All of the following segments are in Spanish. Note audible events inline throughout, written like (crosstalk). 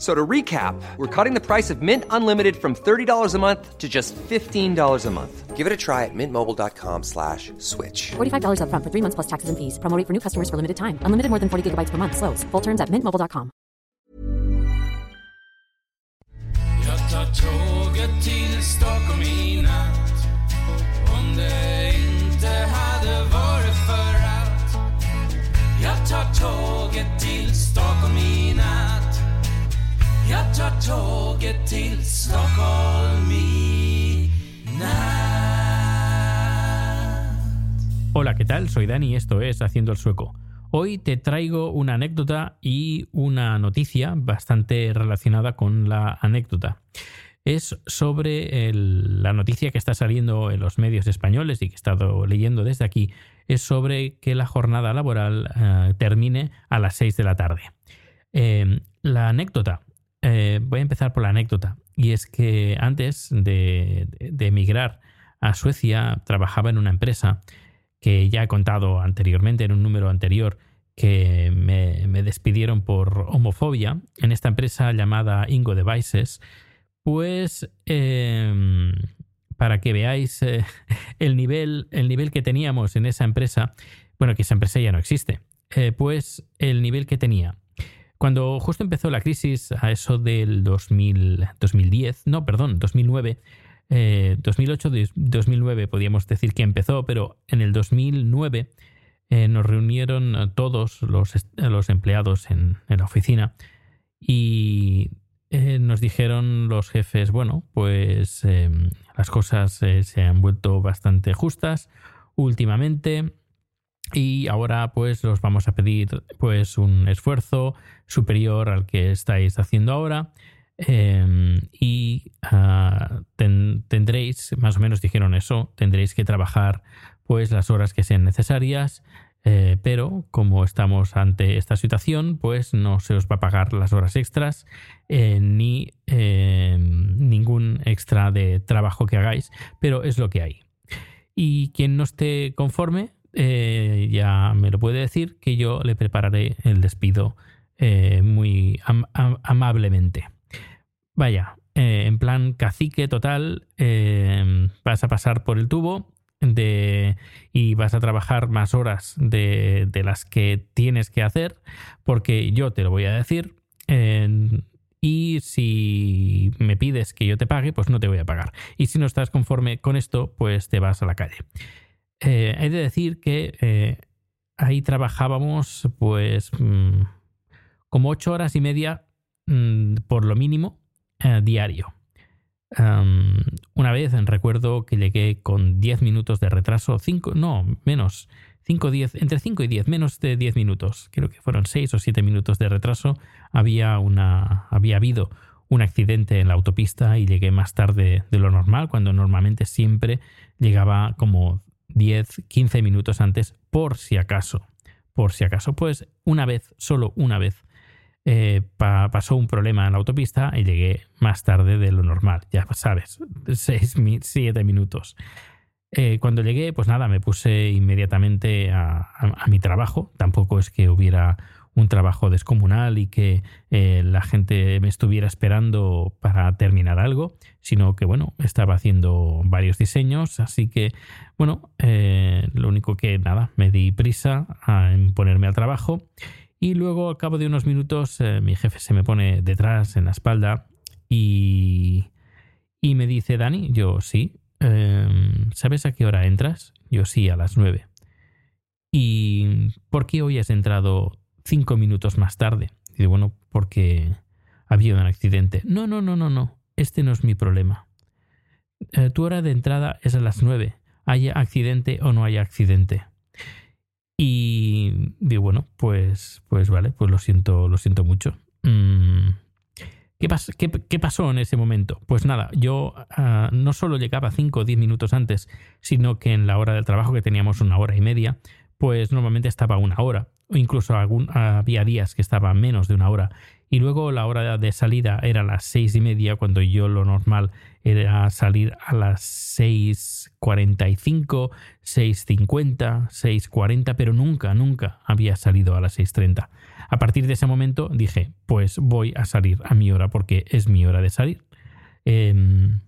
So to recap, we're cutting the price of Mint Unlimited from $30 a month to just $15 a month. Give it a try at mintmobile.com slash switch. $45 upfront for three months plus taxes and fees. Promo rate for new customers for limited time. Unlimited more than 40 gigabytes per month. Slows. Full terms at mintmobile.com. Jag tar tåget till Stockholm i natt Om det inte hade varit för att Jag tar tåget till Stockholm i natt Hola, ¿qué tal? Soy Dani y esto es Haciendo el Sueco. Hoy te traigo una anécdota y una noticia bastante relacionada con la anécdota. Es sobre la noticia que está saliendo en los medios españoles y que he estado leyendo desde aquí. Es sobre que la jornada laboral eh, termine a las 6 de la tarde. Eh, la anécdota. Eh, voy a empezar por la anécdota. Y es que antes de, emigrar a Suecia trabajaba en una empresa que ya he contado anteriormente en un número anterior que me, despidieron por homofobia en esta empresa llamada Ingo Devices, pues eh, para que veáis eh, (laughs) el, nivel, el nivel que teníamos en esa empresa, bueno, que esa empresa ya no existe, eh, pues el nivel que tenía. Cuando justo empezó la crisis a eso del 2000, 2010, no, perdón, 2009, eh, 2008, 2009 podríamos decir que empezó, pero en el 2009 eh, nos reunieron eh, todos los, los empleados en, la oficina y eh, nos dijeron los jefes, bueno, pues eh, las cosas eh, se han vuelto bastante justas últimamente y ahora pues os vamos a pedir pues un esfuerzo superior al que estáis haciendo ahora eh, y ah, ten- tendréis, más o menos dijeron eso, tendréis que trabajar pues las horas que sean necesarias, eh, pero como estamos ante esta situación, pues no se os va a pagar las horas extras eh, ni eh, ningún extra de trabajo que hagáis, pero es lo que hay. Y quien no esté conforme, eh, ya me lo puede decir, que yo le prepararé el despido eh, muy am- am- amablemente. Vaya, eh, en plan cacique total, vas a pasar por el tubo de, y vas a trabajar más horas de, de las que tienes que hacer, porque yo te lo voy a decir. y si me pides que yo te pague, pues no te voy a pagar. Y si no estás conforme con esto, pues te vas a la calle. Eh, he de decir que eh, ahí trabajábamos pues mm, como ocho horas y media mm, por lo mínimo eh, diario. Um, una vez recuerdo que llegué con 10 minutos de retraso, 5, no, menos, 5, 10, entre 5 y 10, menos de 10 minutos, creo que fueron 6 o 7 minutos de retraso, había, una, había habido un accidente en la autopista y llegué más tarde de lo normal, cuando normalmente siempre llegaba como 10, 15 minutos antes, por si acaso. Por si acaso, pues una vez, solo una vez, eh, pa- pasó un problema en la autopista y llegué más tarde de lo normal, ya sabes, 6, 7 minutos. Eh, cuando llegué, pues nada, me puse inmediatamente a mi trabajo. Tampoco es que hubiera un trabajo descomunal y que eh, la gente me estuviera esperando para terminar algo, sino que, bueno, estaba haciendo varios diseños, así que, bueno, eh, lo único que, nada, me di prisa en ponerme al trabajo y luego, al cabo de unos minutos, eh, mi jefe se me pone detrás en la espalda y, y me dice, Dani, yo sí, em, ¿sabes a qué hora entras? Yo sí, a las nueve. ¿Y por qué hoy has entrado cinco minutos más tarde? Y bueno, porque había un accidente. No, no, no, no, no. Este no es mi problema. Eh, tu hora de entrada es a las 9. Haya accidente o no haya accidente. Y digo, bueno, pues, pues vale, pues lo siento, lo siento mucho. Mm, ¿Qué, pasó en ese momento? Pues nada, yo ah, no solo llegaba 5 o 10 minutos antes, sino que en la hora del trabajo, que teníamos una hora y media, pues normalmente estaba una hora, o incluso había días que estaba menos de una hora. Y luego la hora de salida era las seis y media, cuando yo lo normal era salir a las 6.45, 6.50, 6.40, pero nunca, nunca había salido a las 6.30. A partir de ese momento dije, pues voy a salir a mi hora porque es mi hora de salir. Em,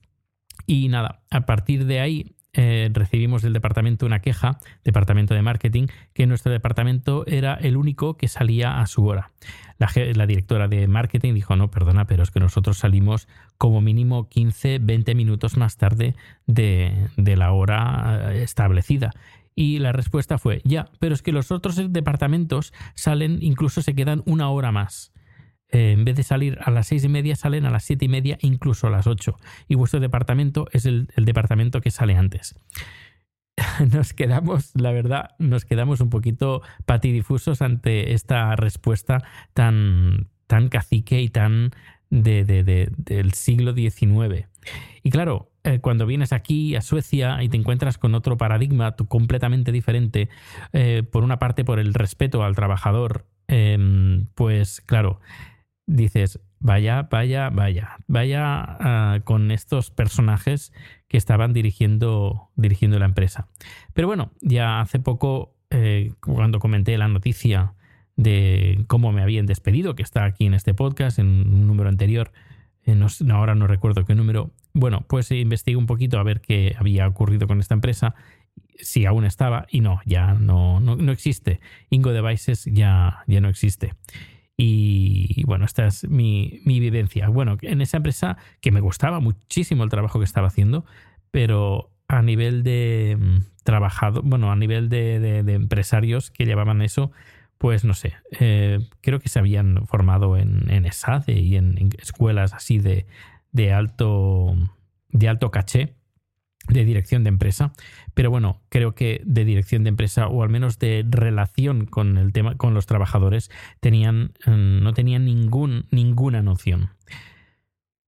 y nada, a partir de ahí eh, recibimos del departamento una queja, departamento de marketing, que nuestro departamento era el único que salía a su hora. La, directora de marketing dijo, no, perdona, pero es que nosotros salimos como mínimo 15, 20 minutos más tarde de, de la hora eh, establecida. Y la respuesta fue, ya, pero es que los otros departamentos salen, incluso se quedan una hora más. Eh, en vez de salir a las seis y media, salen a las siete y media, incluso a las ocho. Y vuestro departamento es el, departamento que sale antes. (laughs) Nos quedamos, la verdad, nos quedamos un poquito patidifusos ante esta respuesta tan, tan cacique y tan de, del siglo XIX. Y claro, eh, cuando vienes aquí a Suecia y te encuentras con otro paradigma completamente diferente, eh, por una parte por el respeto al trabajador, em, pues claro, dices, vaya, vaya, vaya, vaya ah, con estos personajes que estaban dirigiendo, dirigiendo la empresa. Pero bueno, ya hace poco, eh, cuando comenté la noticia de cómo me habían despedido, que está aquí en este podcast, en un número anterior, ahora no recuerdo qué número, bueno, pues investigué un poquito a ver qué había ocurrido con esta empresa, si aún estaba, y no, ya no, no, existe. Ingo Devices ya, ya no existe. Y bueno, esta es mi, vivencia. Bueno, en esa empresa que me gustaba muchísimo el trabajo que estaba haciendo, pero a nivel de mm, trabajado, bueno, a nivel de, empresarios que llevaban eso, pues no sé, eh, creo que se habían formado en, en ESADE y en escuelas así de, de alto, de alto caché de dirección de empresa, pero bueno, creo que de dirección de empresa o al menos de relación con el tema con los trabajadores tenían mm, no tenían ningún ninguna noción.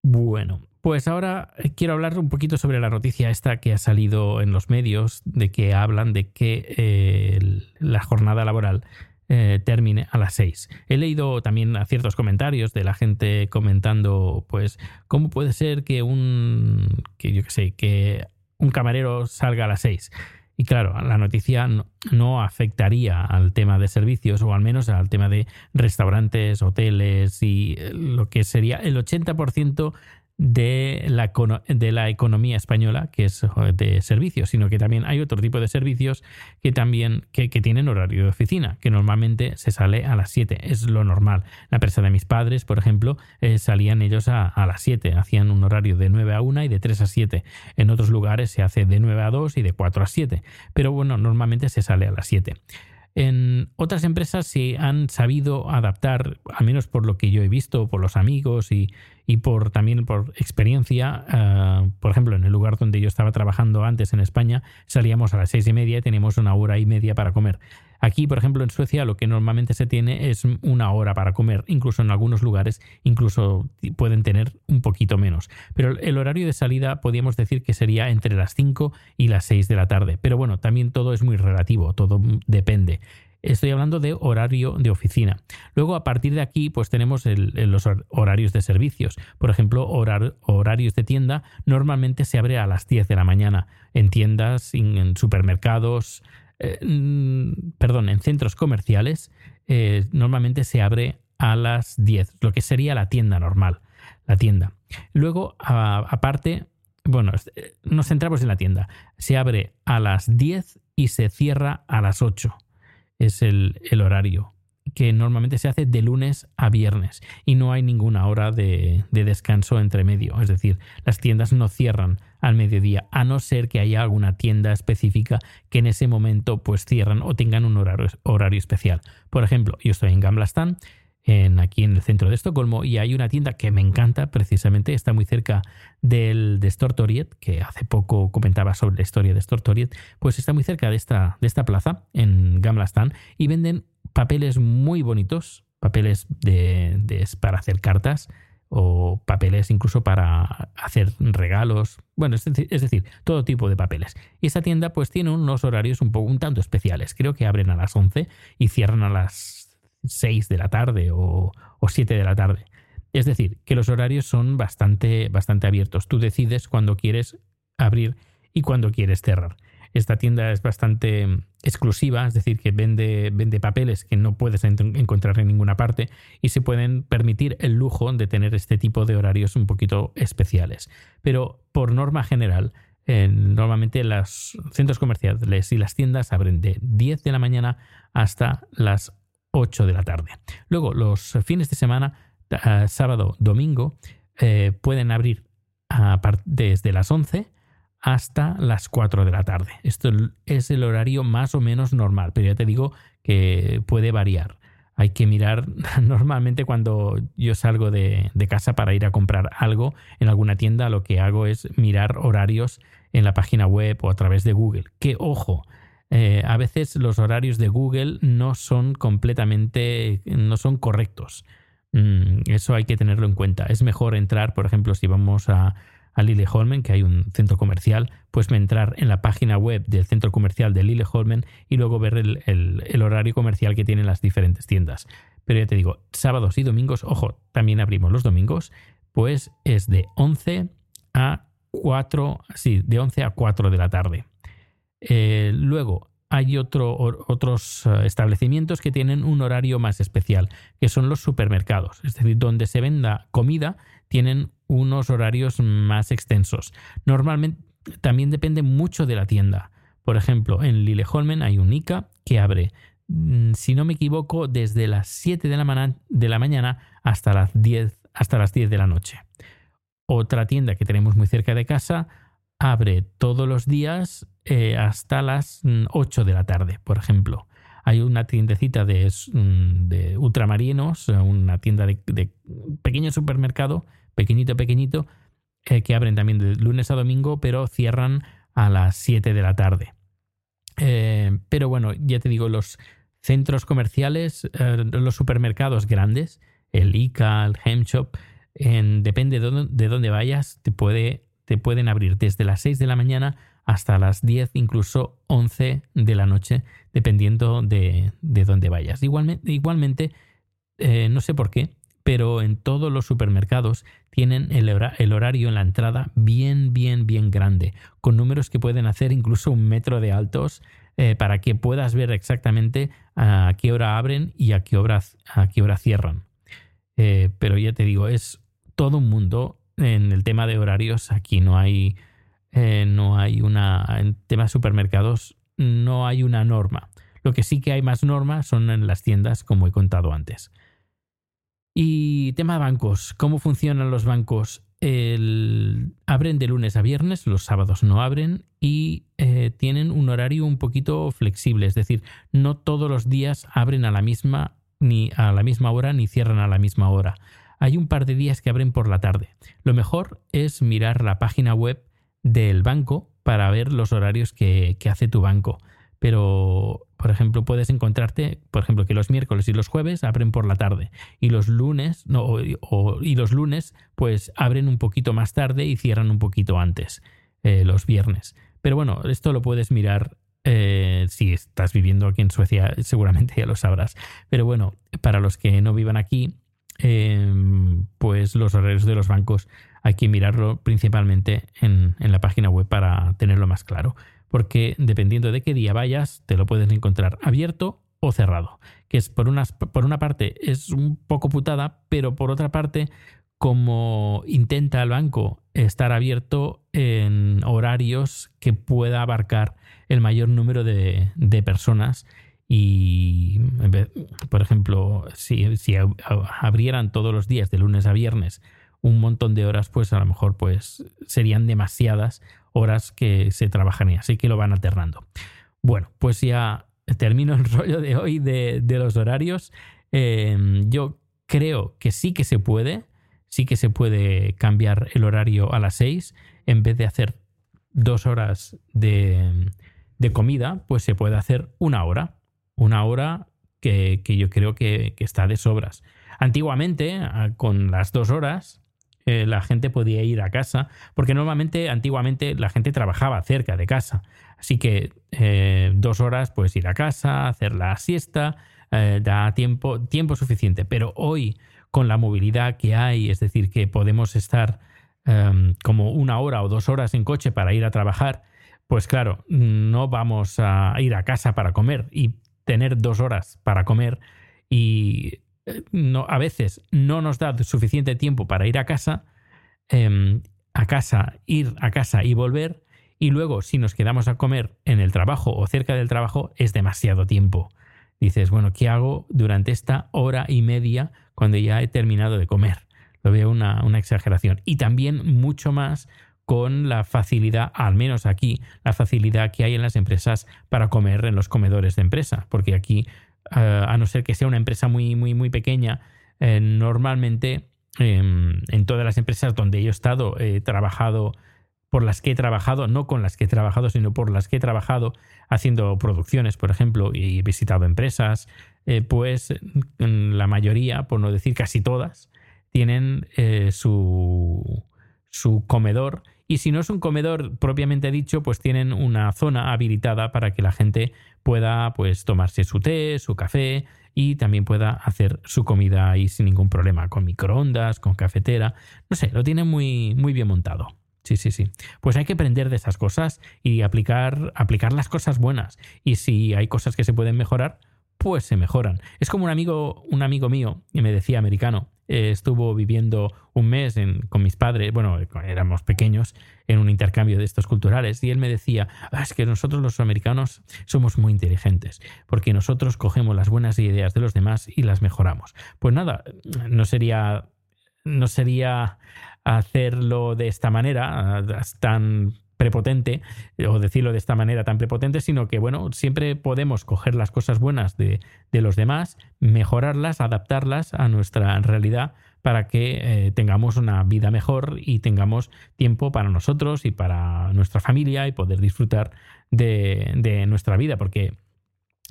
Bueno, pues ahora quiero hablar un poquito sobre la noticia esta que ha salido en los medios de que hablan de que eh, la jornada laboral eh, termine a las 6. He leído también ciertos comentarios de la gente comentando, pues, cómo puede ser que un, que yo que sé, que un camarero salga a las 6. Y claro, la noticia no, afectaría al tema de servicios o al menos al tema de restaurantes, hoteles y lo que sería el 80% de la, de la economía española, que es de servicios, sino que también hay otro tipo de servicios que también que, tienen horario de oficina, que normalmente se sale a las 7, es lo normal. La empresa de mis padres, por ejemplo, eh, salían ellos a, a, las 7, hacían un horario de 9 a 1 y de 3 a 7. En otros lugares se hace de 9 a 2 y de 4 a 7, pero bueno, normalmente se sale a las 7. En otras empresas se han sabido adaptar, al menos por lo que yo he visto, por los amigos y, y por también por experiencia. Eh, por ejemplo, en el lugar donde yo estaba trabajando antes en España, salíamos a las seis y media y teníamos una hora y media para comer. Aquí, por ejemplo, en Suecia lo que normalmente se tiene es una hora para comer, incluso en algunos lugares, incluso pueden tener un poquito menos. Pero el horario de salida podríamos decir que sería entre las 5 y las 6 de la tarde. Pero bueno, también todo es muy relativo, todo depende. Estoy hablando de horario de oficina. Luego, a partir de aquí, pues tenemos los horarios de servicios. Por ejemplo, horarios de tienda normalmente se abre a las 10 de la mañana. En tiendas, en supermercados, eh, mm, perdón, en centros comerciales eh, normalmente se abre a las 10, lo que sería la tienda normal, la tienda. Luego, aparte, bueno, eh, nos centramos en la tienda. Se abre a las 10 y se cierra a las 8. Es el, el horario que normalmente se hace de lunes a viernes y no hay ninguna hora de, descanso entre medio. Es decir, las tiendas no cierran al mediodía, a no ser que haya alguna tienda específica que en ese momento pues cierran o tengan un horario, horario especial. Por ejemplo, yo estoy en Gamblastan, en, aquí en el centro de Estocolmo y hay una tienda que me encanta precisamente, está muy cerca del de Stortoriet, que hace poco comentaba sobre la historia de Stortoriet, pues está muy cerca de esta, de esta plaza en Gamla Stan y venden papeles muy bonitos, papeles de, de, para hacer cartas o papeles incluso para hacer regalos, bueno, es decir, todo tipo de papeles. Y esta tienda pues tiene unos horarios un poco un tanto especiales, creo que abren a las 11 y cierran a las 6 de la tarde o, o 7 de la tarde. Es decir, que los horarios son bastante, bastante abiertos. Tú decides cuándo quieres abrir y cuándo quieres cerrar. Esta tienda es bastante exclusiva, es decir, que vende, vende papeles que no puedes encontrar en ninguna parte y se pueden permitir el lujo de tener este tipo de horarios un poquito especiales. Pero por norma general, eh, normalmente los centros comerciales y las tiendas abren de 10 de la mañana hasta las 8 de la tarde. Luego, los fines de semana, uh, sábado, domingo, eh, pueden abrir desde las 11 hasta las 4 de la tarde. Esto es el horario más o menos normal, pero ya te digo que puede variar. Hay que mirar (laughs) normalmente cuando yo salgo de, de, casa para ir a comprar algo en alguna tienda, lo que hago es mirar horarios en la página web o a través de Google. Que ojo, eh, a veces los horarios de Google no son completamente, no son correctos. Mm, eso hay que tenerlo en cuenta. Es mejor entrar, por ejemplo, si vamos a, a Lilleholmen, que hay un centro comercial, pues entrar en la página web del centro comercial de Lilleholmen y luego ver el, horario comercial que tienen las diferentes tiendas. Pero ya te digo, sábados y domingos, ojo, también abrimos los domingos, pues es de 11 a 4, sí, de 11 a 4 de la tarde. Eh, luego, hay otro, otros eh, establecimientos que tienen un horario más especial, que son los supermercados. Es decir, donde se venda comida, tienen unos horarios más extensos. Normalmente también depende mucho de la tienda. Por ejemplo, en Lilleholmen hay un ICA que abre, mm, si no me equivoco, desde las 7 de la, de la mañana hasta las, 10, hasta las 10 de la noche. Otra tienda que tenemos muy cerca de casa abre todos los días eh, hasta las 8 mm, de la tarde, por ejemplo. Hay una tiendecita de, mm, ultramarinos, una tienda de, pequeño supermercado, pequeñito, pequeñito, eh, que abren también de lunes a domingo, pero cierran a las 7 de la tarde. Eh, pero bueno, ya te digo, los centros comerciales, los supermercados grandes, el ICA, el Hemshop, depende de dónde, de dónde vayas, te puede te pueden abrir desde las 6 de la mañana hasta las 10, incluso 11 de la noche, dependiendo de, de dónde vayas. Igualmente, igualmente eh, no sé por qué, pero en todos los supermercados tienen el, horario en la entrada bien, bien, bien grande, con números que pueden hacer incluso un metro de altos eh, para que puedas ver exactamente a qué hora abren y a qué hora, a qué hora cierran. Eh, pero ya te digo, es todo un mundo en el tema de horarios aquí no hay, eh, no hay una, en temas supermercados no hay una norma. Lo que sí que hay más normas son en las tiendas, como he contado antes. Y tema bancos, ¿cómo funcionan los bancos? El, abren de lunes a viernes, los sábados no abren y eh, tienen un horario un poquito flexible, es decir, no todos los días abren a la misma ni a la misma hora ni cierran a la misma hora hay un par de días que abren por la tarde. Lo mejor es mirar la página web del banco para ver los horarios que, hace tu banco. Pero, por ejemplo, puedes encontrarte, por ejemplo, que los miércoles y los jueves abren por la tarde y los lunes, no, y los lunes, pues abren un poquito más tarde y cierran un poquito antes, eh, los viernes. Pero bueno, esto lo puedes mirar eh, si estás viviendo aquí en Suecia, seguramente ya lo sabrás. Pero bueno, para los que no vivan aquí, Em, pues los horarios de los bancos hay que mirarlo principalmente en, la página web para tenerlo más claro. Porque dependiendo de qué día vayas, te lo puedes encontrar abierto o cerrado. Que es por, por una parte es un poco putada, pero por otra parte, como intenta el banco estar abierto en horarios que pueda abarcar el mayor número de, de personas y, por ejemplo, si, si, abrieran todos los días de lunes a viernes un montón de horas, pues a lo mejor pues serían demasiadas horas que se trabajarían, así que lo van alternando. Bueno, pues ya termino el (laughs) rollo de hoy de, los horarios. Em, yo creo que sí que se puede, sí que se puede cambiar el horario a las 6 en vez de hacer dos horas de, de comida, pues se puede hacer una hora. Una hora que, que yo creo que, que, está de sobras. Antiguamente, con las dos horas, eh, la gente podía ir a casa, porque normalmente, antiguamente, la gente trabajaba cerca de casa. Así que eh, dos horas, pues ir a casa, hacer la siesta, eh, da tiempo, tiempo suficiente. Pero hoy, con la movilidad que hay, es decir, que podemos estar em, como una hora o dos horas en coche para ir a trabajar, pues claro, no vamos a ir a casa para comer y tener dos horas para comer y a veces no nos da suficiente tiempo para ir a casa, eh, a casa, ir a casa y volver, y luego si nos quedamos a comer en el trabajo o cerca del trabajo es demasiado tiempo. Dices, bueno, ¿qué hago durante esta hora y media cuando ya he terminado de comer? Lo veo una, una exageración. Y también mucho más con la facilidad, al menos aquí, la facilidad que hay en las empresas para comer en los comedores de empresa, porque aquí uh, a no ser que sea una empresa muy, muy, muy pequeña, eh, normalmente eh, en todas las empresas donde yo he estado, he trabajado, por las que he trabajado, no con las que he trabajado, sino por las que he trabajado haciendo producciones, por ejemplo, y he visitado empresas, eh, pues la mayoría, por no decir casi todas, tienen eh, su, su comedor y si no es un comedor propiamente dicho, pues tienen una zona habilitada para que la gente pueda pues tomarse su té, su café y también pueda hacer su comida ahí sin ningún problema, con microondas, con cafetera, no sé, lo tienen muy, muy bien montado. Sí, sí, sí. Pues hay que aprender de esas cosas y aplicar, aplicar las cosas buenas. Y si hay cosas que se pueden mejorar, pues se mejoran. Es como un amigo, un amigo mío, y me decía americano, eh, estuvo viviendo un mes con mis padres, bueno, éramos pequeños, en un intercambio de estos culturales, y él me decía, ah, es que nosotros los americanos somos muy inteligentes, porque nosotros cogemos las buenas ideas de los demás y las mejoramos. Pues nada, no sería, no sería hacerlo de esta manera, tan prepotente, o decirlo de esta manera tan prepotente, sino que, bueno, siempre podemos coger las cosas buenas de, de los demás, mejorarlas, adaptarlas a nuestra realidad para que eh, tengamos una vida mejor y tengamos tiempo para nosotros y para nuestra familia y poder disfrutar de, de nuestra vida, porque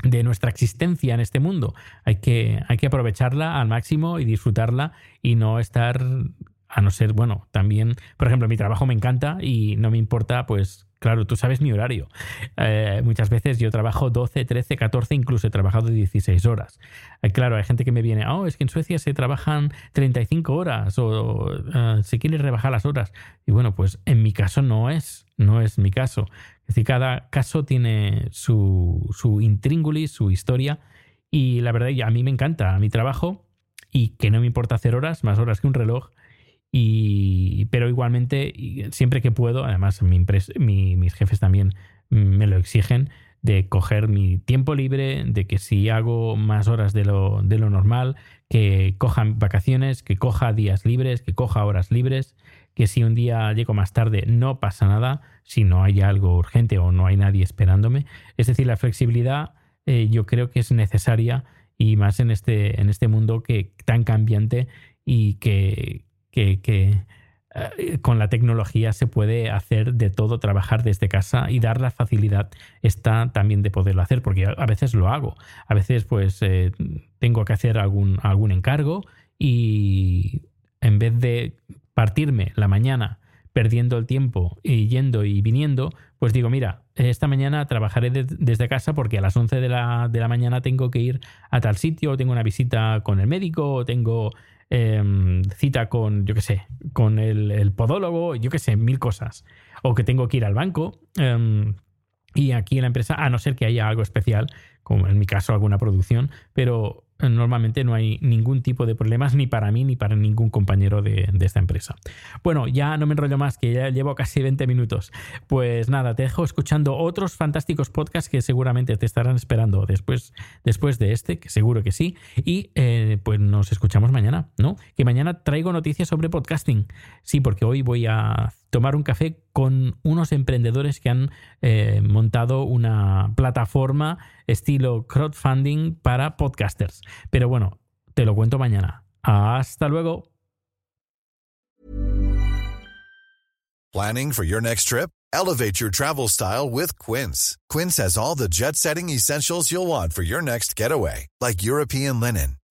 de nuestra existencia en este mundo. Hay que, hay que aprovecharla al máximo y disfrutarla y no estar a no ser, bueno, también, por ejemplo, mi trabajo me encanta y no me importa, pues, claro, tú sabes mi horario. Eh, muchas veces yo trabajo 12, 13, 14, incluso he trabajado 16 horas. Eh, claro, hay gente que me viene, oh, es que en Suecia se trabajan 35 horas o uh, se quiere rebajar las horas. Y bueno, pues en mi caso no es, no es mi caso. Es decir, cada caso tiene su, su intríngulis, su historia. Y la verdad, a mí me encanta mi trabajo y que no me importa hacer horas, más horas que un reloj y, pero igualmente, siempre que puedo, además mi, mis jefes también me lo exigen, de coger mi tiempo libre, de que si hago más horas de lo, de lo normal, que coja vacaciones, que coja días libres, que coja horas libres, que si un día llego más tarde no pasa nada, si no hay algo urgente o no hay nadie esperándome. Es decir, la flexibilidad eh, yo creo que es necesaria y más en este, en este mundo que tan cambiante y que, que, eh, con la tecnología se puede hacer de todo, trabajar desde casa y dar la facilidad está también de poderlo hacer, porque a veces lo hago. A veces pues eh, tengo que hacer algún, algún encargo y en vez de partirme la mañana perdiendo el tiempo y yendo y viniendo, pues digo, mira, esta mañana trabajaré desde casa porque a las 11 de la, de la mañana tengo que ir a tal sitio, tengo una visita con el médico, o tengo Em, cita con, yo qué sé, con el, podólogo, yo qué sé, mil cosas. O que tengo que ir al banco. Em, y aquí en la empresa, a no ser que haya algo especial, como en mi caso alguna producción, pero normalmente no hay ningún tipo de problemas ni para mí ni para ningún compañero de, esta empresa. Bueno, ya no me enrollo más, que ya llevo casi 20 minutos. Pues nada, te dejo escuchando otros fantásticos podcasts que seguramente te estarán esperando después, después de este, que seguro que sí. Y eh, pues nos escuchamos mañana, ¿no? Que mañana traigo noticias sobre podcasting. Sí, porque hoy voy a tomar un café con unos emprendedores que han eh, montado una plataforma estilo crowdfunding para podcasters. Pero bueno, te lo cuento mañana. Hasta luego. Planning for your next trip? Elevate your travel style with Quince. Quince has all the jet setting essentials you'll want for your next getaway, like European linen,